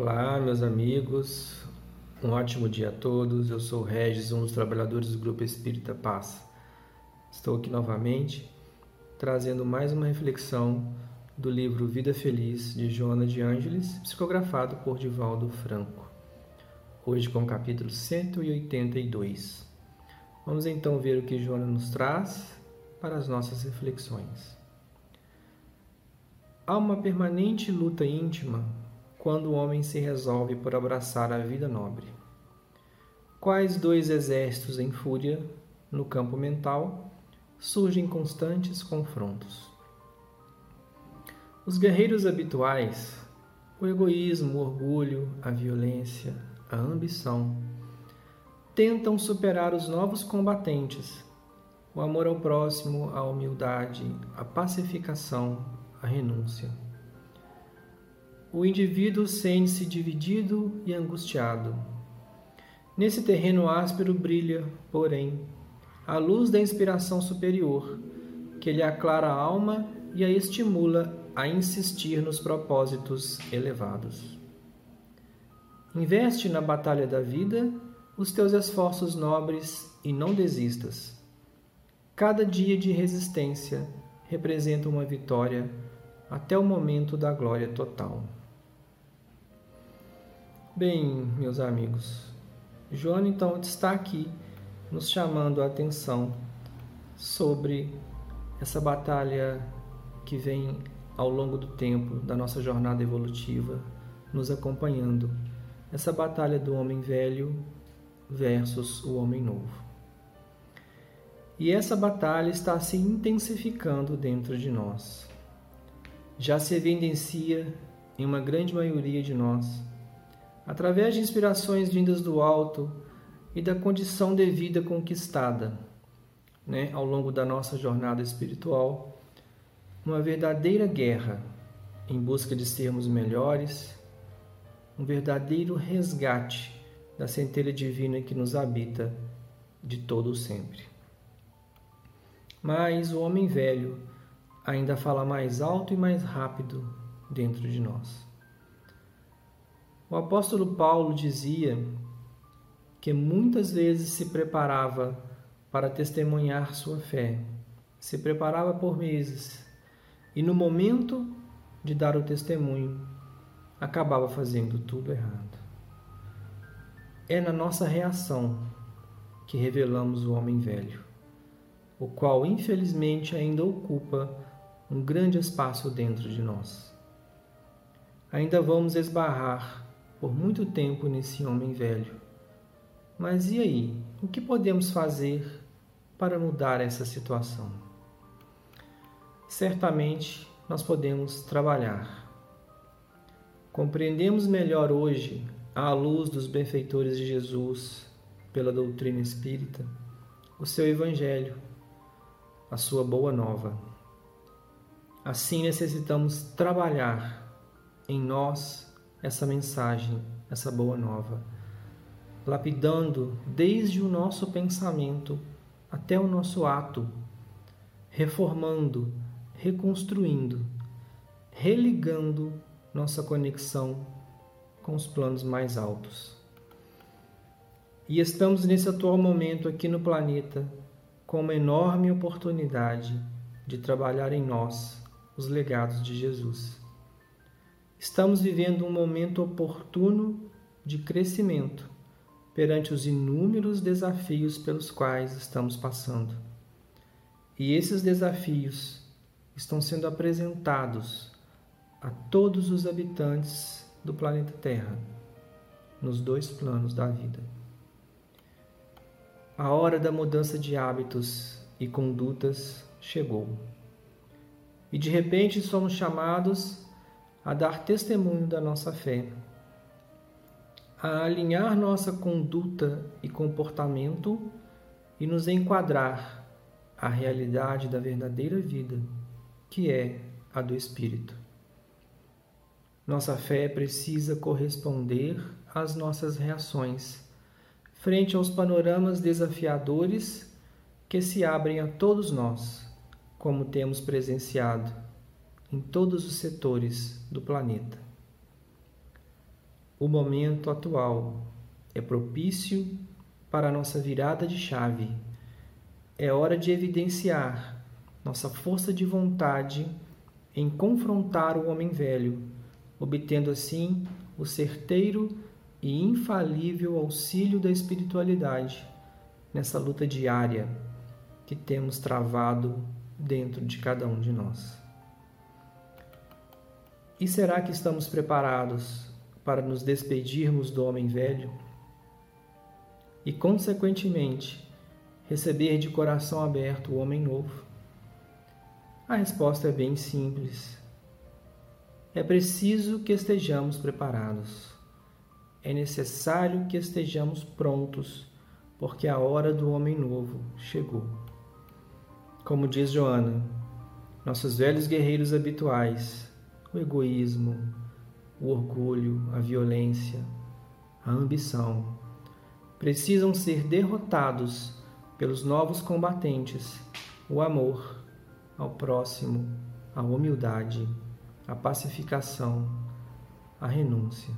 Olá, meus amigos, um ótimo dia a todos. Eu sou o Regis, um dos trabalhadores do Grupo Espírita Paz. Estou aqui novamente trazendo mais uma reflexão do livro Vida Feliz de Joana de Ângeles, psicografado por Divaldo Franco. Hoje com o capítulo 182. Vamos então ver o que Joana nos traz para as nossas reflexões. Há uma permanente luta íntima quando o homem se resolve por abraçar a vida nobre. Quais dois exércitos em fúria, no campo mental, surgem constantes confrontos. Os guerreiros habituais, o egoísmo, o orgulho, a violência, a ambição, tentam superar os novos combatentes, o amor ao próximo, a humildade, a pacificação, a renúncia o indivíduo sente-se dividido e angustiado. Nesse terreno áspero brilha, porém, a luz da inspiração superior, que lhe aclara a alma e a estimula a insistir nos propósitos elevados. Investe na batalha da vida os teus esforços nobres e não desistas. Cada dia de resistência representa uma vitória até o momento da glória total. Bem, meus amigos, João então está aqui nos chamando a atenção sobre essa batalha que vem ao longo do tempo da nossa jornada evolutiva nos acompanhando. Essa batalha do homem velho versus o homem novo. E essa batalha está se intensificando dentro de nós. Já se evidencia em uma grande maioria de nós através de inspirações vindas do alto e da condição de vida conquistada né, ao longo da nossa jornada espiritual, uma verdadeira guerra em busca de sermos melhores, um verdadeiro resgate da centelha divina que nos habita de todo o sempre. Mas o homem velho ainda fala mais alto e mais rápido dentro de nós. O apóstolo Paulo dizia que muitas vezes se preparava para testemunhar sua fé, se preparava por meses e no momento de dar o testemunho acabava fazendo tudo errado. É na nossa reação que revelamos o homem velho, o qual infelizmente ainda ocupa um grande espaço dentro de nós. Ainda vamos esbarrar por muito tempo nesse homem velho. Mas e aí? O que podemos fazer para mudar essa situação? Certamente nós podemos trabalhar. Compreendemos melhor hoje, à luz dos benfeitores de Jesus, pela doutrina espírita, o seu Evangelho, a sua boa nova. Assim necessitamos trabalhar em nós essa mensagem, essa boa nova, lapidando desde o nosso pensamento até o nosso ato, reformando, reconstruindo, religando nossa conexão com os planos mais altos. E estamos nesse atual momento aqui no planeta com uma enorme oportunidade de trabalhar em nós os legados de Jesus. Estamos vivendo um momento oportuno de crescimento perante os inúmeros desafios pelos quais estamos passando. E esses desafios estão sendo apresentados a todos os habitantes do planeta Terra, nos dois planos da vida. A hora da mudança de hábitos e condutas chegou. E de repente somos chamados a dar testemunho da nossa fé, a alinhar nossa conduta e comportamento e nos enquadrar à realidade da verdadeira vida, que é a do Espírito. Nossa fé precisa corresponder às nossas reações frente aos panoramas desafiadores que se abrem a todos nós, como temos presenciado em todos os setores do planeta. o momento atual é propício para nossa virada de chave. É hora de evidenciar nossa força de vontade em confrontar o homem velho, obtendo assim o certeiro e infalível auxílio da espiritualidade nessa luta diária que temos travado dentro de cada um de nós. E será que estamos preparados para nos despedirmos do homem velho e, consequentemente, receber de coração aberto o homem novo? A resposta é bem simples. É preciso que estejamos preparados. É necessário que estejamos prontos, porque a hora do homem novo chegou. Como diz Joana, nossos velhos guerreiros habituais, o egoísmo, o orgulho, a violência, a ambição, precisam ser derrotados pelos novos combatentes, o amor, ao próximo, a humildade, a pacificação, a renúncia.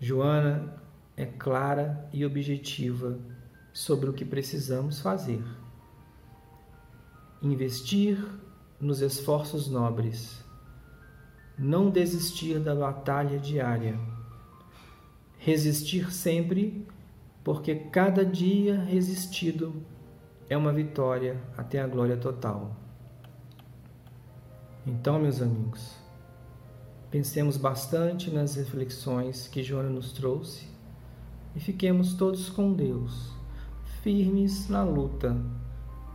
Joana é clara e objetiva sobre o que precisamos fazer. Investir nos esforços nobres, não desistir da batalha diária, resistir sempre, porque cada dia resistido é uma vitória até a glória total. Então, meus amigos, pensemos bastante nas reflexões que Joana nos trouxe e fiquemos todos com Deus, firmes na luta,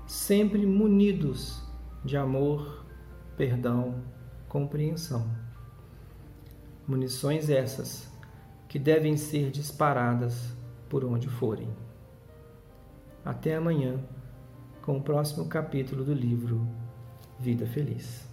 sempre munidos de amor, perdão, compreensão. Munições essas que devem ser disparadas por onde forem. Até amanhã com o próximo capítulo do livro Vida Feliz.